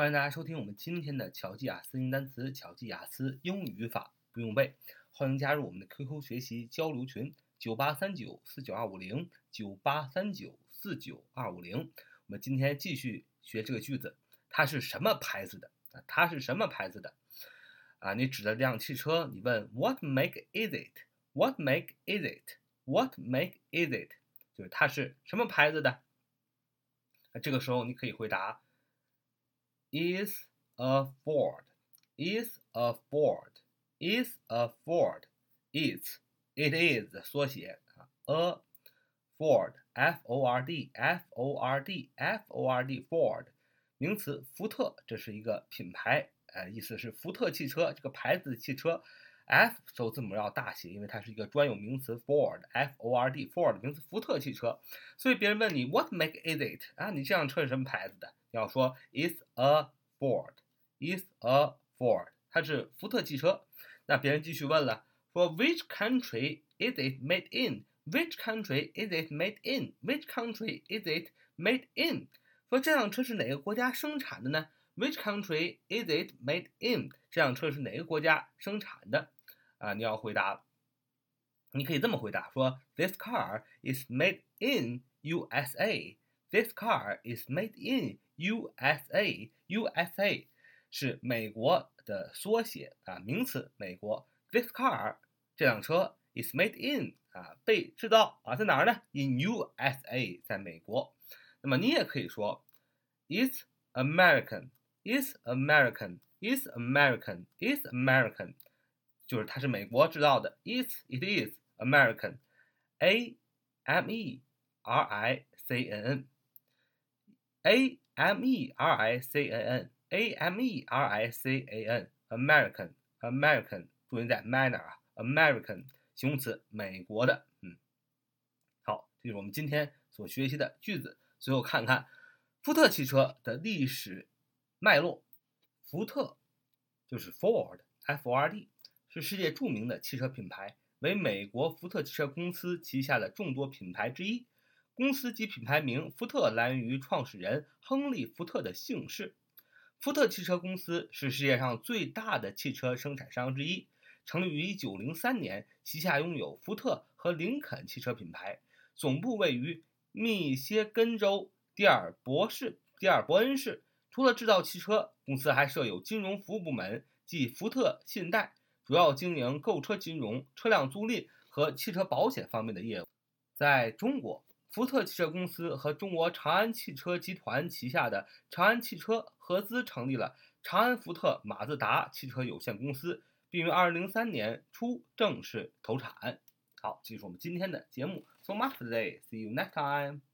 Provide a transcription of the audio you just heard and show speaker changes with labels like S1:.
S1: 欢迎大家收听我们今天的巧记雅思英语单词、巧记雅思英语语法不用背。欢迎加入我们的 QQ 学习交流群：九八三九四九二五零九八三九四九二五零。我们今天继续学这个句子，它是什么牌子的？啊，它是什么牌子的？啊，你指着这辆汽车，你问 What make is it？What make is it？What make is it？就是它是什么牌子的？那这个时候你可以回答。is a Ford, is a Ford, is a Ford, is it is 缩写啊，a Ford, F O R D, F O R D, F O R D, Ford 名词，福特，这是一个品牌，呃，意思是福特汽车这个牌子的汽车，F 首字母要大写，因为它是一个专有名词，Ford, F O R D, Ford 名词，福特汽车，所以别人问你 What make is it 啊？你这辆车是什么牌子的？ 要说 is a Ford is a Ford，它是福特汽车。那别人继续问了，说 Which country is it made in？Which country is it made in？Which country is it made in？说这辆车是哪个国家生产的呢？Which country is it made in？这辆车是哪个国家生产的？啊，你要回答，你可以这么回答，说 This car is made in USA。This car is made in USA. USA 是美国的缩写啊，名词美国。This car 这辆车 is made in 啊，被制造啊，在哪儿呢？In USA，在美国。那么你也可以说，is American. Is American. Is American. Is American，就是它是美国制造的。Is it is American. A M E R I C N N. A M E R I C A N A M E R I C A N American American 注意在 manner 啊，American 形容词，美国的，嗯，好，这是我们今天所学习的句子。最后看看福特汽车的历史脉络。福特就是 Ford F O R D，是世界著名的汽车品牌，为美国福特汽车公司旗下的众多品牌之一。公司及品牌名福特来源于创始人亨利·福特的姓氏。福特汽车公司是世界上最大的汽车生产商之一，成立于1903年，旗下拥有福特和林肯汽车品牌，总部位于密歇根州蒂尔博市蒂尔伯恩市。除了制造汽车，公司还设有金融服务部门，即福特信贷，主要经营购车金融、车辆租赁和汽车保险方面的业务。在中国。福特汽车公司和中国长安汽车集团旗下的长安汽车合资成立了长安福特马自达汽车有限公司，并于二零零三年初正式投产。好，这是我们今天的节目。So much today. See you next time.